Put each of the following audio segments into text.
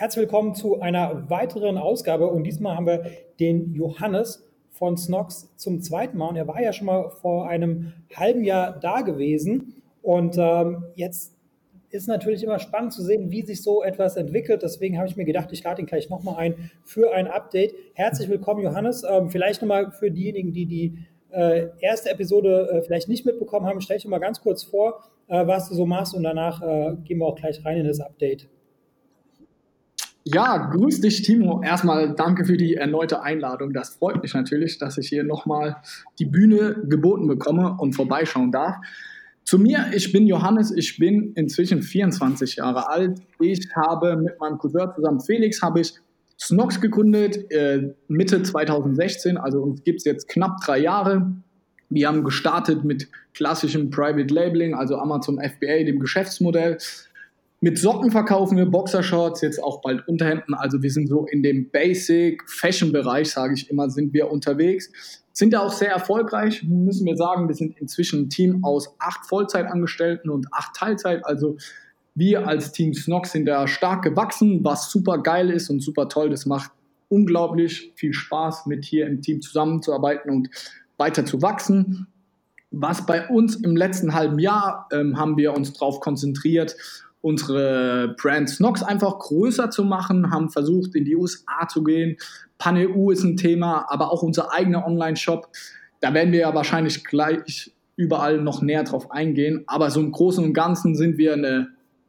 Herzlich willkommen zu einer weiteren Ausgabe und diesmal haben wir den Johannes von Snox zum zweiten Mal und er war ja schon mal vor einem halben Jahr da gewesen und ähm, jetzt ist natürlich immer spannend zu sehen, wie sich so etwas entwickelt. Deswegen habe ich mir gedacht, ich lade ihn gleich nochmal ein für ein Update. Herzlich willkommen, Johannes. Ähm, vielleicht nochmal für diejenigen, die die äh, erste Episode äh, vielleicht nicht mitbekommen haben, stell dich mal ganz kurz vor, äh, was du so machst und danach äh, gehen wir auch gleich rein in das Update. Ja, grüß dich, Timo. Erstmal danke für die erneute Einladung. Das freut mich natürlich, dass ich hier nochmal die Bühne geboten bekomme und vorbeischauen darf. Zu mir, ich bin Johannes, ich bin inzwischen 24 Jahre alt. Ich habe mit meinem Cousin zusammen Felix, habe ich Snox gegründet, äh, Mitte 2016, also uns gibt es jetzt knapp drei Jahre. Wir haben gestartet mit klassischem Private Labeling, also Amazon FBA, dem Geschäftsmodell. Mit Socken verkaufen wir Boxershorts, jetzt auch bald Unterhemden. Also wir sind so in dem Basic-Fashion-Bereich, sage ich immer, sind wir unterwegs. Sind ja auch sehr erfolgreich, müssen wir sagen. Wir sind inzwischen ein Team aus acht Vollzeitangestellten und acht Teilzeit. Also wir als Team Snox sind da stark gewachsen, was super geil ist und super toll. Das macht unglaublich viel Spaß, mit hier im Team zusammenzuarbeiten und weiter zu wachsen. Was bei uns im letzten halben Jahr ähm, haben wir uns darauf konzentriert, unsere Brand Snox einfach größer zu machen, haben versucht, in die USA zu gehen. Pan-EU ist ein Thema, aber auch unser eigener Online-Shop. Da werden wir ja wahrscheinlich gleich überall noch näher drauf eingehen. Aber so im Großen und Ganzen sind wir eine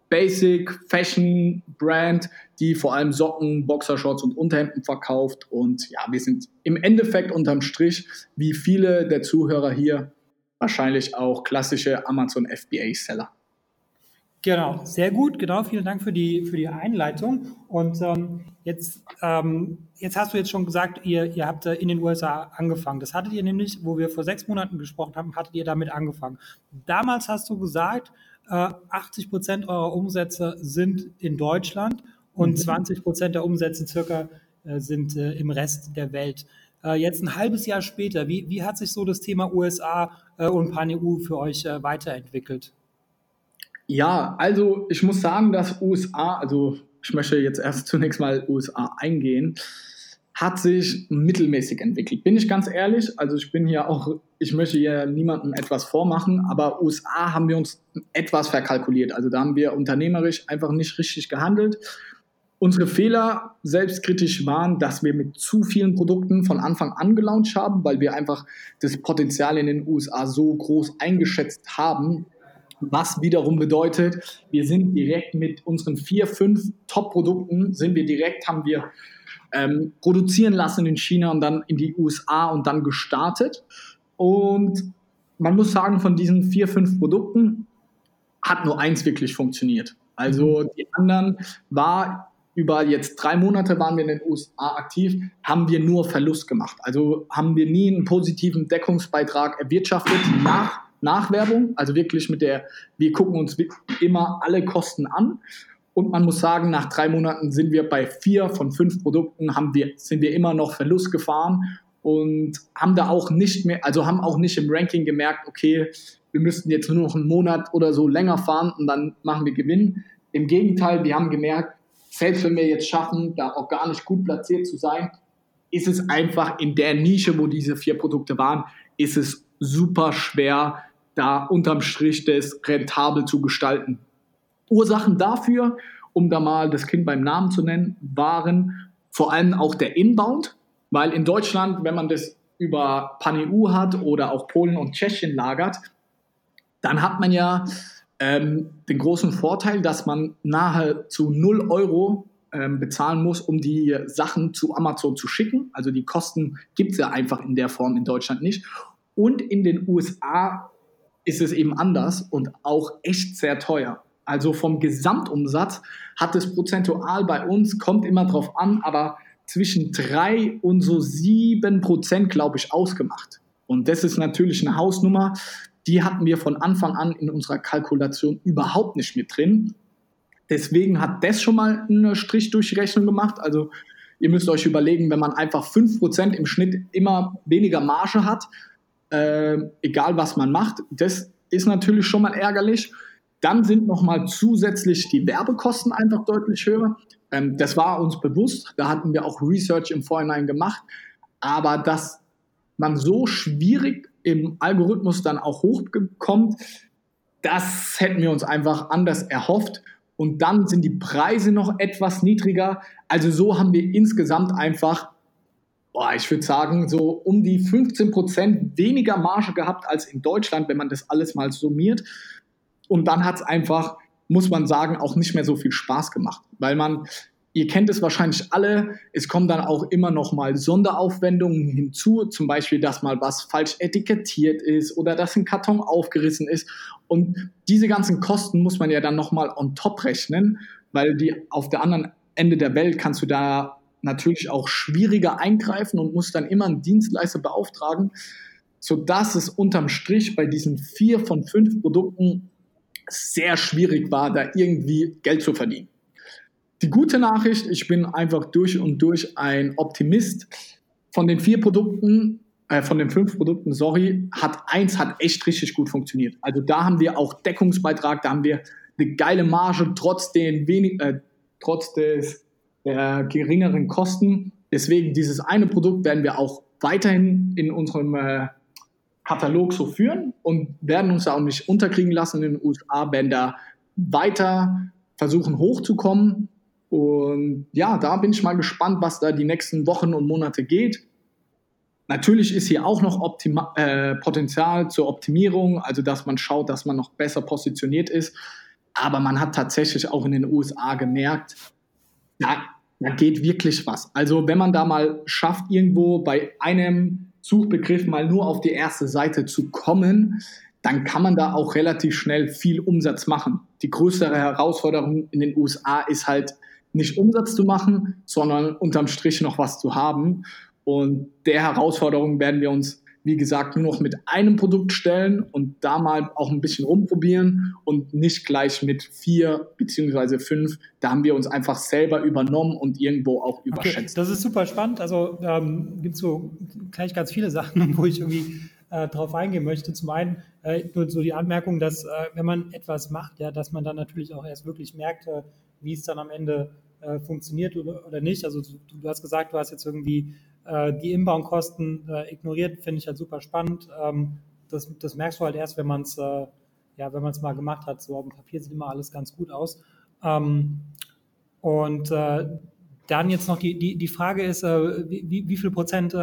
Basic Fashion Brand, die vor allem Socken, Boxershorts und Unterhemden verkauft. Und ja, wir sind im Endeffekt unterm Strich, wie viele der Zuhörer hier, wahrscheinlich auch klassische Amazon FBA Seller. Genau, sehr gut. Genau, vielen Dank für die, für die Einleitung. Und ähm, jetzt, ähm, jetzt hast du jetzt schon gesagt, ihr, ihr habt äh, in den USA angefangen. Das hattet ihr nämlich, wo wir vor sechs Monaten gesprochen haben, hattet ihr damit angefangen. Damals hast du gesagt, äh, 80 Prozent eurer Umsätze sind in Deutschland und mhm. 20 Prozent der Umsätze circa äh, sind äh, im Rest der Welt. Äh, jetzt ein halbes Jahr später, wie, wie hat sich so das Thema USA äh, und Pan-EU für euch weiterentwickelt? Ja, also ich muss sagen, dass USA, also ich möchte jetzt erst zunächst mal USA eingehen, hat sich mittelmäßig entwickelt. Bin ich ganz ehrlich, also ich bin hier auch, ich möchte hier niemandem etwas vormachen, aber USA haben wir uns etwas verkalkuliert. Also da haben wir unternehmerisch einfach nicht richtig gehandelt. Unsere Fehler selbstkritisch waren, dass wir mit zu vielen Produkten von Anfang an gelauncht haben, weil wir einfach das Potenzial in den USA so groß eingeschätzt haben, was wiederum bedeutet, wir sind direkt mit unseren vier, fünf Top-Produkten, sind wir direkt, haben wir ähm, produzieren lassen in China und dann in die USA und dann gestartet. Und man muss sagen, von diesen vier, fünf Produkten hat nur eins wirklich funktioniert. Also die anderen war über jetzt drei Monate waren wir in den USA aktiv, haben wir nur Verlust gemacht. Also haben wir nie einen positiven Deckungsbeitrag erwirtschaftet nach Nachwerbung, also wirklich mit der, wir gucken uns immer alle Kosten an. Und man muss sagen, nach drei Monaten sind wir bei vier von fünf Produkten, haben wir, sind wir immer noch Verlust gefahren und haben da auch nicht mehr, also haben auch nicht im Ranking gemerkt, okay, wir müssten jetzt nur noch einen Monat oder so länger fahren und dann machen wir Gewinn. Im Gegenteil, wir haben gemerkt, selbst wenn wir jetzt schaffen, da auch gar nicht gut platziert zu sein, ist es einfach in der Nische, wo diese vier Produkte waren, ist es super schwer, da unterm Strich das rentabel zu gestalten. Ursachen dafür, um da mal das Kind beim Namen zu nennen, waren vor allem auch der Inbound, weil in Deutschland, wenn man das über PanEU hat oder auch Polen und Tschechien lagert, dann hat man ja ähm, den großen Vorteil, dass man nahezu 0 Euro ähm, bezahlen muss, um die Sachen zu Amazon zu schicken. Also die Kosten gibt es ja einfach in der Form in Deutschland nicht. Und in den USA ist es eben anders und auch echt sehr teuer. Also vom Gesamtumsatz hat es prozentual bei uns, kommt immer drauf an, aber zwischen drei und so sieben Prozent, glaube ich, ausgemacht. Und das ist natürlich eine Hausnummer, die hatten wir von Anfang an in unserer Kalkulation überhaupt nicht mit drin. Deswegen hat das schon mal einen Strich durch die Rechnung gemacht. Also ihr müsst euch überlegen, wenn man einfach fünf Prozent im Schnitt immer weniger Marge hat, äh, egal was man macht. Das ist natürlich schon mal ärgerlich. Dann sind nochmal zusätzlich die Werbekosten einfach deutlich höher. Ähm, das war uns bewusst, da hatten wir auch Research im Vorhinein gemacht, aber dass man so schwierig im Algorithmus dann auch hochkommt, das hätten wir uns einfach anders erhofft. Und dann sind die Preise noch etwas niedriger. Also so haben wir insgesamt einfach, boah, ich würde sagen, so um die 15 Prozent weniger Marge gehabt als in Deutschland, wenn man das alles mal summiert. Und dann hat es einfach, muss man sagen, auch nicht mehr so viel Spaß gemacht, weil man Ihr kennt es wahrscheinlich alle. Es kommen dann auch immer noch mal Sonderaufwendungen hinzu, zum Beispiel, dass mal was falsch etikettiert ist oder dass ein Karton aufgerissen ist. Und diese ganzen Kosten muss man ja dann noch mal on top rechnen, weil die auf der anderen Ende der Welt kannst du da natürlich auch schwieriger eingreifen und musst dann immer einen Dienstleister beauftragen, sodass es unterm Strich bei diesen vier von fünf Produkten sehr schwierig war, da irgendwie Geld zu verdienen. Die gute Nachricht, ich bin einfach durch und durch ein Optimist. Von den vier Produkten, äh, von den fünf Produkten, sorry, hat eins hat echt richtig gut funktioniert. Also da haben wir auch Deckungsbeitrag, da haben wir eine geile Marge trotz den wenig, äh, trotz des der geringeren Kosten. Deswegen dieses eine Produkt werden wir auch weiterhin in unserem äh, Katalog so führen und werden uns da auch nicht unterkriegen lassen in den USA, werden da weiter versuchen hochzukommen und ja, da bin ich mal gespannt, was da die nächsten Wochen und Monate geht. Natürlich ist hier auch noch Optima äh, Potenzial zur Optimierung, also dass man schaut, dass man noch besser positioniert ist. Aber man hat tatsächlich auch in den USA gemerkt, da, da geht wirklich was. Also wenn man da mal schafft, irgendwo bei einem Suchbegriff mal nur auf die erste Seite zu kommen, dann kann man da auch relativ schnell viel Umsatz machen. Die größere Herausforderung in den USA ist halt, nicht Umsatz zu machen, sondern unterm Strich noch was zu haben. Und der Herausforderung werden wir uns, wie gesagt, nur noch mit einem Produkt stellen und da mal auch ein bisschen rumprobieren und nicht gleich mit vier beziehungsweise fünf. Da haben wir uns einfach selber übernommen und irgendwo auch überschätzt. Okay, das ist super spannend. Also ähm, gibt es so gleich ganz viele Sachen, wo ich irgendwie äh, drauf eingehen möchte. Zum einen äh, nur so die Anmerkung, dass äh, wenn man etwas macht, ja, dass man dann natürlich auch erst wirklich merkt, äh, wie es dann am Ende äh, funktioniert oder, oder nicht. Also du, du, hast gesagt, du hast jetzt irgendwie äh, die Inbound-Kosten äh, ignoriert, finde ich halt super spannend. Ähm, das, das merkst du halt erst, wenn man es äh, ja, wenn man es mal gemacht hat. So auf dem Papier sieht immer alles ganz gut aus. Ähm, und äh, dann jetzt noch die, die, die Frage ist, äh, wie, wie viel Prozent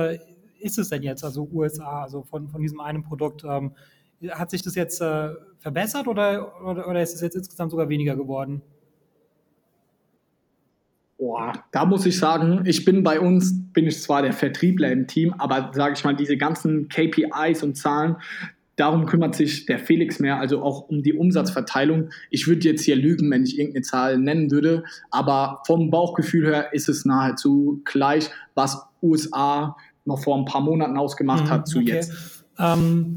ist es denn jetzt, also USA, also von, von diesem einen Produkt? Ähm, hat sich das jetzt verbessert oder, oder, oder ist es jetzt insgesamt sogar weniger geworden? Boah, da muss ich sagen, ich bin bei uns, bin ich zwar der Vertriebler im Team, aber sage ich mal, diese ganzen KPIs und Zahlen, darum kümmert sich der Felix mehr, also auch um die Umsatzverteilung. Ich würde jetzt hier lügen, wenn ich irgendeine Zahl nennen würde, aber vom Bauchgefühl her ist es nahezu gleich, was USA noch vor ein paar Monaten ausgemacht mhm, hat zu okay. jetzt. Ähm,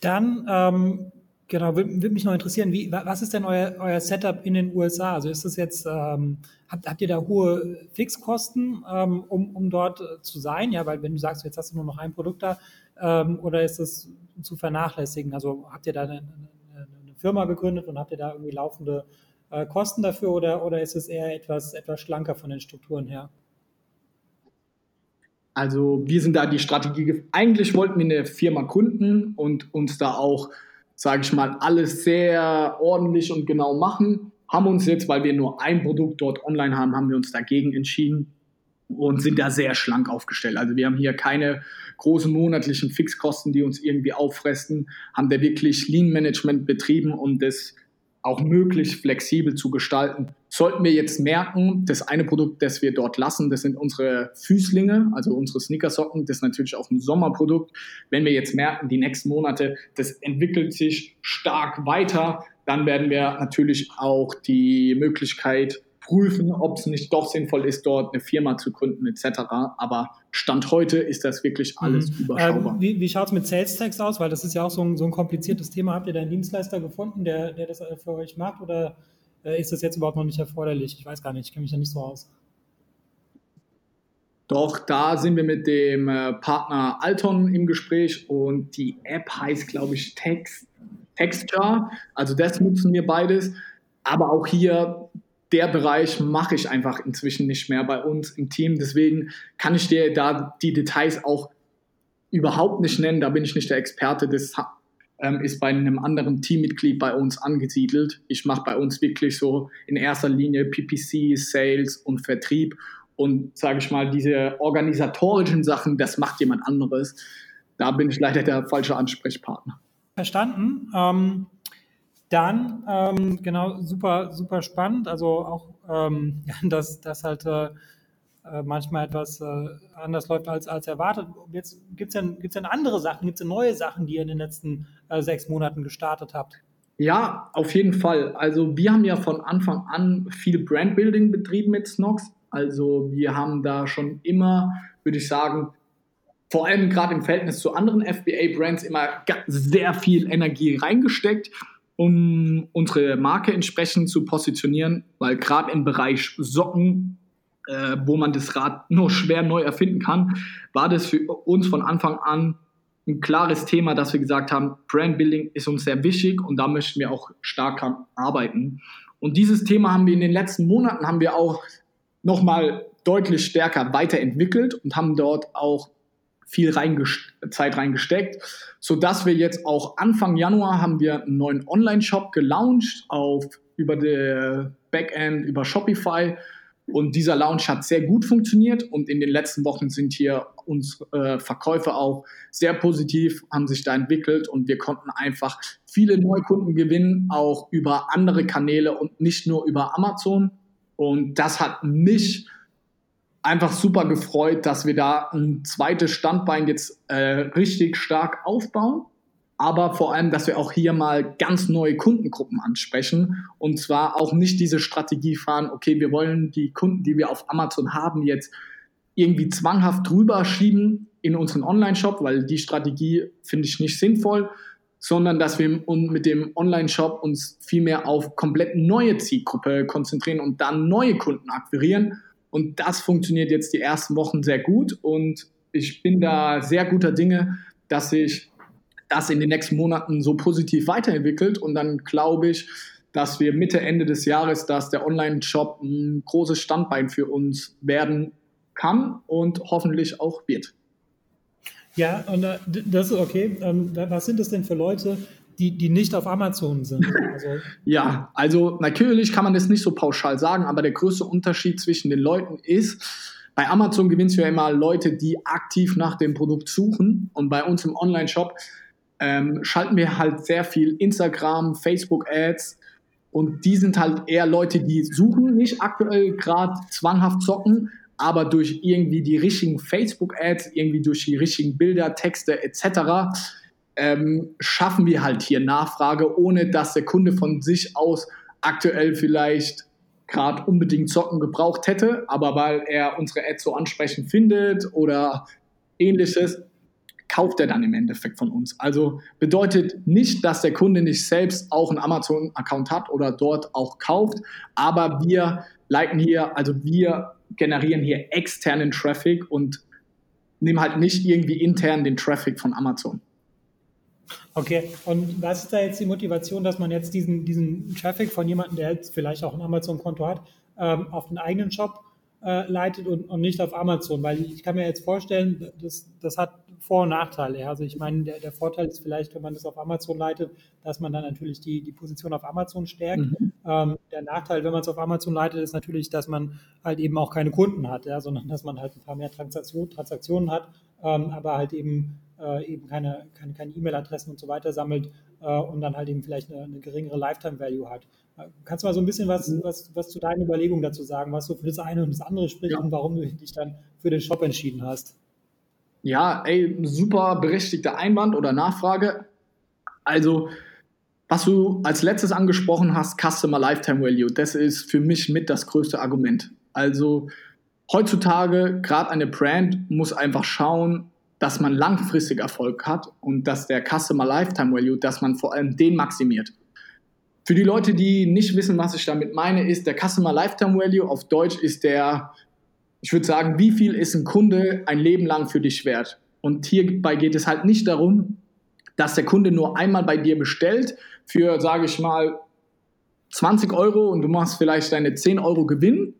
dann ähm, Genau, würde würd mich noch interessieren, wie, was ist denn euer, euer Setup in den USA? Also ist das jetzt, ähm, habt, habt ihr da hohe Fixkosten, ähm, um, um dort äh, zu sein? Ja, weil wenn du sagst, jetzt hast du nur noch ein Produkt da, ähm, oder ist das zu vernachlässigen? Also habt ihr da eine, eine, eine Firma gegründet und habt ihr da irgendwie laufende äh, Kosten dafür oder, oder ist es eher etwas, etwas schlanker von den Strukturen her? Also wir sind da die Strategie, eigentlich wollten wir eine Firma gründen und uns da auch sage ich mal, alles sehr ordentlich und genau machen. Haben uns jetzt, weil wir nur ein Produkt dort online haben, haben wir uns dagegen entschieden und sind da sehr schlank aufgestellt. Also wir haben hier keine großen monatlichen Fixkosten, die uns irgendwie auffressen, haben da wirklich Lean Management betrieben, um das auch möglichst flexibel zu gestalten. Sollten wir jetzt merken, das eine Produkt, das wir dort lassen, das sind unsere Füßlinge, also unsere Sneakersocken, das ist natürlich auch ein Sommerprodukt. Wenn wir jetzt merken, die nächsten Monate, das entwickelt sich stark weiter, dann werden wir natürlich auch die Möglichkeit prüfen, ob es nicht doch sinnvoll ist, dort eine Firma zu gründen etc. Aber Stand heute ist das wirklich alles mhm. überschaubar. Ähm, wie wie schaut es mit Sales Tax aus? Weil das ist ja auch so ein, so ein kompliziertes Thema. Habt ihr da einen Dienstleister gefunden, der, der das für euch macht oder äh, ist das jetzt überhaupt noch nicht erforderlich? Ich weiß gar nicht, ich kenne mich ja nicht so aus. Doch, da sind wir mit dem äh, Partner Alton im Gespräch und die App heißt, glaube ich, Text, Texture. Also das nutzen wir beides. Aber auch hier der Bereich mache ich einfach inzwischen nicht mehr bei uns im Team. Deswegen kann ich dir da die Details auch überhaupt nicht nennen. Da bin ich nicht der Experte. Das ähm, ist bei einem anderen Teammitglied bei uns angesiedelt. Ich mache bei uns wirklich so in erster Linie PPC, Sales und Vertrieb. Und sage ich mal, diese organisatorischen Sachen, das macht jemand anderes. Da bin ich leider der falsche Ansprechpartner. Verstanden. Ähm, dann, ähm, genau, super, super spannend. Also auch, ähm, dass das halt äh, äh, manchmal etwas äh, anders läuft als, als erwartet. Jetzt gibt es denn, gibt's denn andere Sachen, gibt es denn neue Sachen, die ihr in den letzten äh, sechs Monaten gestartet habt? Ja, auf jeden Fall. Also wir haben ja von Anfang an viel Brandbuilding betrieben mit Snox. Also wir haben da schon immer, würde ich sagen, vor allem gerade im Verhältnis zu anderen FBA-Brands immer sehr viel Energie reingesteckt, um unsere Marke entsprechend zu positionieren, weil gerade im Bereich Socken, äh, wo man das Rad nur schwer neu erfinden kann, war das für uns von Anfang an ein klares Thema, dass wir gesagt haben, Brandbuilding ist uns sehr wichtig und da möchten wir auch stark arbeiten. Und dieses Thema haben wir in den letzten Monaten haben wir auch nochmal deutlich stärker weiterentwickelt und haben dort auch viel reingest Zeit reingesteckt, so dass wir jetzt auch Anfang Januar haben wir einen neuen Online-Shop gelauncht auf über der Backend über Shopify und dieser Launch hat sehr gut funktioniert und in den letzten Wochen sind hier unsere äh, Verkäufe auch sehr positiv, haben sich da entwickelt und wir konnten einfach viele Neukunden gewinnen, auch über andere Kanäle und nicht nur über Amazon. Und das hat mich einfach super gefreut, dass wir da ein zweites Standbein jetzt äh, richtig stark aufbauen. Aber vor allem, dass wir auch hier mal ganz neue Kundengruppen ansprechen und zwar auch nicht diese Strategie fahren, okay, wir wollen die Kunden, die wir auf Amazon haben, jetzt irgendwie zwanghaft drüber schieben in unseren Online-Shop, weil die Strategie finde ich nicht sinnvoll, sondern dass wir mit dem Online-Shop uns vielmehr auf komplett neue Zielgruppe konzentrieren und dann neue Kunden akquirieren und das funktioniert jetzt die ersten Wochen sehr gut und ich bin da sehr guter Dinge, dass sich das in den nächsten Monaten so positiv weiterentwickelt und dann glaube ich, dass wir Mitte, Ende des Jahres, dass der Online-Shop ein großes Standbein für uns werden kann und hoffentlich auch wird. Ja, und äh, das ist okay. Ähm, was sind das denn für Leute, die, die nicht auf Amazon sind. Also ja, also natürlich kann man das nicht so pauschal sagen, aber der größte Unterschied zwischen den Leuten ist, bei Amazon gewinnst du ja immer Leute, die aktiv nach dem Produkt suchen und bei uns im Online-Shop ähm, schalten wir halt sehr viel Instagram, Facebook-Ads und die sind halt eher Leute, die suchen nicht aktuell gerade zwanghaft zocken, aber durch irgendwie die richtigen Facebook-Ads, irgendwie durch die richtigen Bilder, Texte etc ähm, schaffen wir halt hier Nachfrage, ohne dass der Kunde von sich aus aktuell vielleicht gerade unbedingt Zocken gebraucht hätte, aber weil er unsere Ads so ansprechend findet oder ähnliches, kauft er dann im Endeffekt von uns. Also bedeutet nicht, dass der Kunde nicht selbst auch einen Amazon-Account hat oder dort auch kauft, aber wir leiten hier, also wir generieren hier externen Traffic und nehmen halt nicht irgendwie intern den Traffic von Amazon. Okay, und was ist da jetzt die Motivation, dass man jetzt diesen, diesen Traffic von jemandem, der jetzt vielleicht auch ein Amazon-Konto hat, ähm, auf den eigenen Shop äh, leitet und, und nicht auf Amazon? Weil ich kann mir jetzt vorstellen, das, das hat Vor- und Nachteile. Also ich meine, der, der Vorteil ist vielleicht, wenn man das auf Amazon leitet, dass man dann natürlich die, die Position auf Amazon stärkt. Mhm. Ähm, der Nachteil, wenn man es auf Amazon leitet, ist natürlich, dass man halt eben auch keine Kunden hat, ja, sondern dass man halt ein paar mehr Transaktion, Transaktionen hat, ähm, aber halt eben eben keine keine keine E-Mail-Adressen und so weiter sammelt äh, und dann halt eben vielleicht eine, eine geringere Lifetime-Value hat. Äh, kannst du mal so ein bisschen was, was, was zu deinen Überlegungen dazu sagen, was so für das eine und das andere spricht ja. und warum du dich dann für den Shop entschieden hast? Ja, ey, super berechtigter Einwand oder Nachfrage. Also, was du als letztes angesprochen hast, Customer Lifetime Value, das ist für mich mit das größte Argument. Also, heutzutage, gerade eine Brand muss einfach schauen, dass man langfristig Erfolg hat und dass der Customer Lifetime Value, dass man vor allem den maximiert. Für die Leute, die nicht wissen, was ich damit meine, ist der Customer Lifetime Value auf Deutsch ist der, ich würde sagen, wie viel ist ein Kunde ein Leben lang für dich wert? Und hierbei geht es halt nicht darum, dass der Kunde nur einmal bei dir bestellt für, sage ich mal, 20 Euro und du machst vielleicht deine 10 Euro Gewinn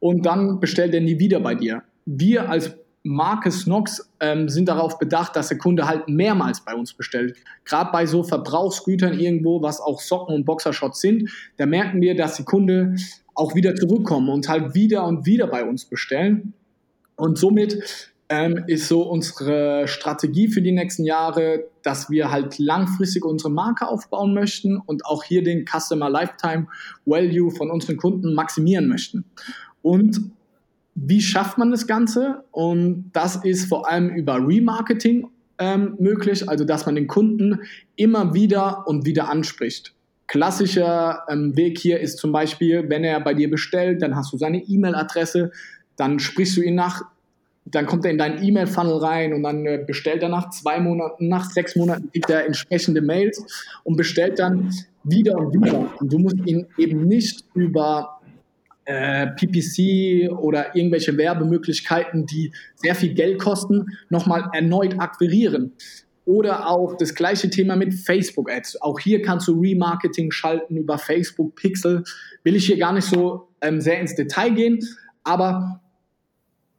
und dann bestellt er nie wieder bei dir. Wir als Marke Snox ähm, sind darauf bedacht, dass der Kunde halt mehrmals bei uns bestellt. Gerade bei so Verbrauchsgütern irgendwo, was auch Socken und Boxershots sind, da merken wir, dass die Kunde auch wieder zurückkommen und halt wieder und wieder bei uns bestellen. Und somit ähm, ist so unsere Strategie für die nächsten Jahre, dass wir halt langfristig unsere Marke aufbauen möchten und auch hier den Customer Lifetime Value von unseren Kunden maximieren möchten. Und wie schafft man das Ganze? Und das ist vor allem über Remarketing ähm, möglich, also dass man den Kunden immer wieder und wieder anspricht. Klassischer ähm, Weg hier ist zum Beispiel, wenn er bei dir bestellt, dann hast du seine E-Mail-Adresse, dann sprichst du ihn nach, dann kommt er in deinen E-Mail-Funnel rein und dann äh, bestellt er nach zwei Monaten, nach sechs Monaten kriegt er entsprechende Mails und bestellt dann wieder und wieder. Und du musst ihn eben nicht über äh, PPC oder irgendwelche Werbemöglichkeiten, die sehr viel Geld kosten, nochmal erneut akquirieren. Oder auch das gleiche Thema mit Facebook Ads. Auch hier kannst du Remarketing schalten über Facebook Pixel. Will ich hier gar nicht so ähm, sehr ins Detail gehen. Aber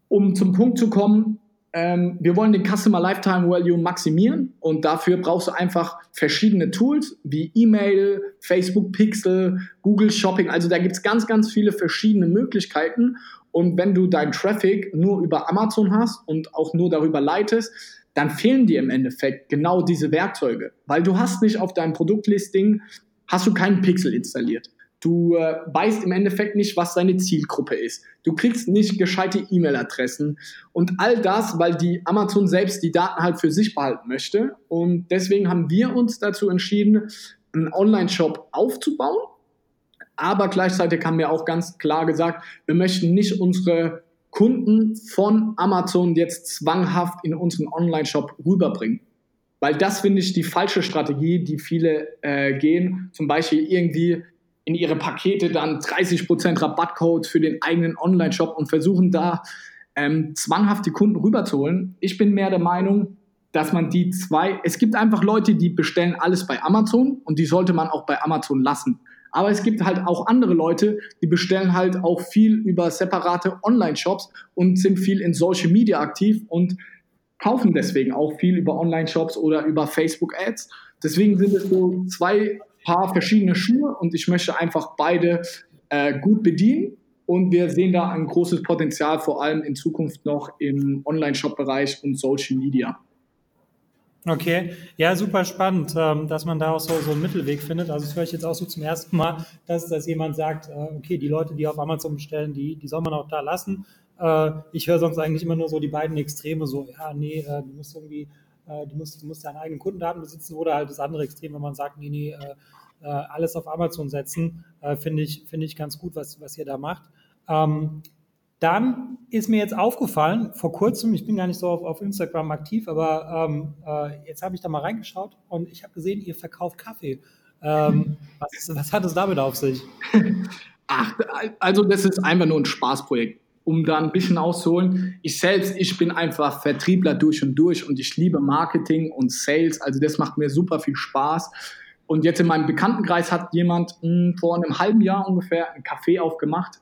um zum Punkt zu kommen, ähm, wir wollen den Customer Lifetime Value maximieren und dafür brauchst du einfach verschiedene Tools wie E-Mail, Facebook Pixel, Google Shopping. Also da gibt es ganz, ganz viele verschiedene Möglichkeiten. Und wenn du deinen Traffic nur über Amazon hast und auch nur darüber leitest, dann fehlen dir im Endeffekt genau diese Werkzeuge, weil du hast nicht auf deinem Produktlisting, hast du keinen Pixel installiert. Du äh, weißt im Endeffekt nicht, was deine Zielgruppe ist. Du kriegst nicht gescheite E-Mail-Adressen und all das, weil die Amazon selbst die Daten halt für sich behalten möchte. Und deswegen haben wir uns dazu entschieden, einen Online-Shop aufzubauen. Aber gleichzeitig haben wir auch ganz klar gesagt, wir möchten nicht unsere Kunden von Amazon jetzt zwanghaft in unseren Online-Shop rüberbringen. Weil das finde ich die falsche Strategie, die viele äh, gehen. Zum Beispiel irgendwie in ihre Pakete dann 30% Rabattcode für den eigenen Online-Shop und versuchen da ähm, zwanghaft die Kunden rüberzuholen. Ich bin mehr der Meinung, dass man die zwei, es gibt einfach Leute, die bestellen alles bei Amazon und die sollte man auch bei Amazon lassen. Aber es gibt halt auch andere Leute, die bestellen halt auch viel über separate Online-Shops und sind viel in Social Media aktiv und kaufen deswegen auch viel über Online-Shops oder über Facebook-Ads. Deswegen sind es so zwei paar verschiedene Schuhe und ich möchte einfach beide äh, gut bedienen. Und wir sehen da ein großes Potenzial, vor allem in Zukunft noch im Online-Shop-Bereich und Social Media. Okay, ja, super spannend, ähm, dass man da auch so, so einen Mittelweg findet. Also das höre ich jetzt auch so zum ersten Mal, dass, dass jemand sagt, äh, okay, die Leute, die auf Amazon bestellen, die, die soll man auch da lassen. Äh, ich höre sonst eigentlich immer nur so die beiden Extreme, so, ja, nee, äh, du musst irgendwie du, musst, musst deine eigenen Kundendaten besitzen oder halt das andere Extrem, wenn man sagt, nee, nee, äh, äh alles auf Amazon setzen, äh, finde ich, finde ich ganz gut, was, was ihr da macht. Ähm, dann ist mir jetzt aufgefallen, vor kurzem, ich bin gar nicht so auf, auf Instagram aktiv, aber ähm, äh, jetzt habe ich da mal reingeschaut und ich habe gesehen, ihr verkauft Kaffee. Ähm, was, was hat es damit auf sich? Ach, also das ist einfach nur ein Spaßprojekt um da ein bisschen auszuholen. Ich selbst, ich bin einfach Vertriebler durch und durch und ich liebe Marketing und Sales. Also das macht mir super viel Spaß. Und jetzt in meinem Bekanntenkreis hat jemand mh, hm, vor einem halben Jahr ungefähr einen Kaffee aufgemacht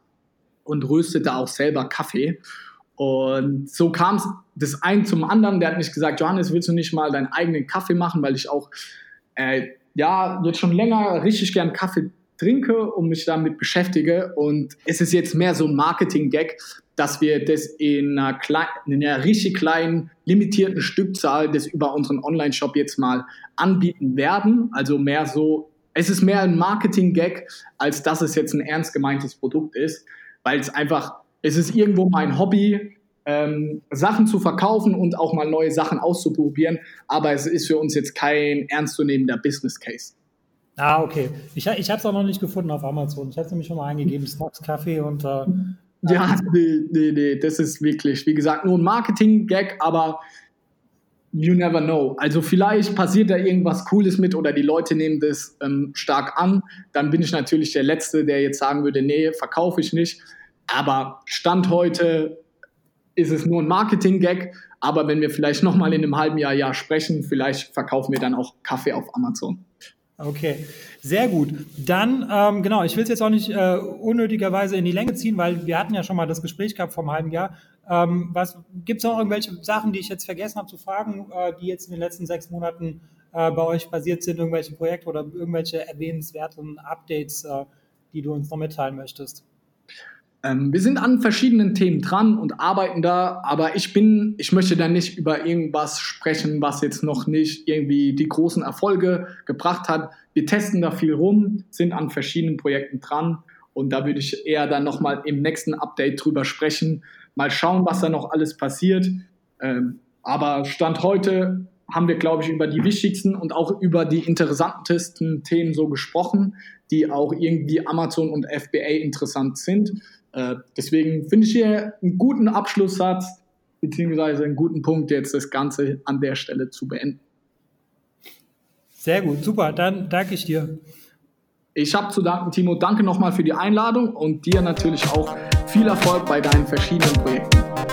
und röstete auch selber Kaffee. Und so kam es das ein zum anderen. Der hat mich gesagt, Johannes, willst du nicht mal deinen eigenen Kaffee machen, weil ich auch äh, ja jetzt schon länger richtig gern Kaffee trinke und mich damit beschäftige. Und es ist jetzt mehr so ein Marketing-Gag, dass wir das in einer, klein, in einer richtig kleinen, limitierten Stückzahl das über unseren Online-Shop jetzt mal anbieten werden. Also mehr so, es ist mehr ein Marketing-Gag, als dass es jetzt ein ernst gemeintes Produkt ist, weil es einfach, es ist irgendwo mein Hobby, ähm, Sachen zu verkaufen und auch mal neue Sachen auszuprobieren, aber es ist für uns jetzt kein ernstzunehmender Business Case. Ah, okay. Ich, ich habe es auch noch nicht gefunden auf Amazon. Ich habe es nämlich schon mal eingegeben, Stocks Kaffee und. Äh, ja, nee, nee, nee, das ist wirklich, wie gesagt, nur ein Marketing-Gag, aber you never know. Also vielleicht passiert da irgendwas Cooles mit oder die Leute nehmen das ähm, stark an. Dann bin ich natürlich der Letzte, der jetzt sagen würde, nee, verkaufe ich nicht. Aber Stand heute ist es nur ein Marketing-Gag. Aber wenn wir vielleicht nochmal in einem halben Jahr, Jahr sprechen, vielleicht verkaufen wir dann auch Kaffee auf Amazon. Okay, sehr gut. Dann, ähm, genau, ich will es jetzt auch nicht äh, unnötigerweise in die Länge ziehen, weil wir hatten ja schon mal das Gespräch gehabt vom halben Jahr. Ähm, was gibt es noch irgendwelche Sachen, die ich jetzt vergessen habe zu fragen, äh, die jetzt in den letzten sechs Monaten äh, bei euch passiert sind, irgendwelche Projekte oder irgendwelche erwähnenswerten Updates, äh, die du uns noch mitteilen möchtest? Ähm, wir sind an verschiedenen Themen dran und arbeiten da, aber ich bin, ich möchte da nicht über irgendwas sprechen, was jetzt noch nicht irgendwie die großen Erfolge gebracht hat. Wir testen da viel rum, sind an verschiedenen Projekten dran und da würde ich eher dann nochmal im nächsten Update drüber sprechen. Mal schauen, was da noch alles passiert. Ähm, aber Stand heute haben wir, glaube ich, über die wichtigsten und auch über die interessantesten Themen so gesprochen, die auch irgendwie Amazon und FBA interessant sind. Äh, deswegen finde ich hier einen guten Abschlusssatz, beziehungsweise einen guten Punkt, jetzt das Ganze an der Stelle zu beenden. Sehr gut, super, dann danke ich dir. Ich habe zu danken, Timo. Danke nochmal für die Einladung und dir natürlich auch viel Erfolg bei deinen verschiedenen Projekten.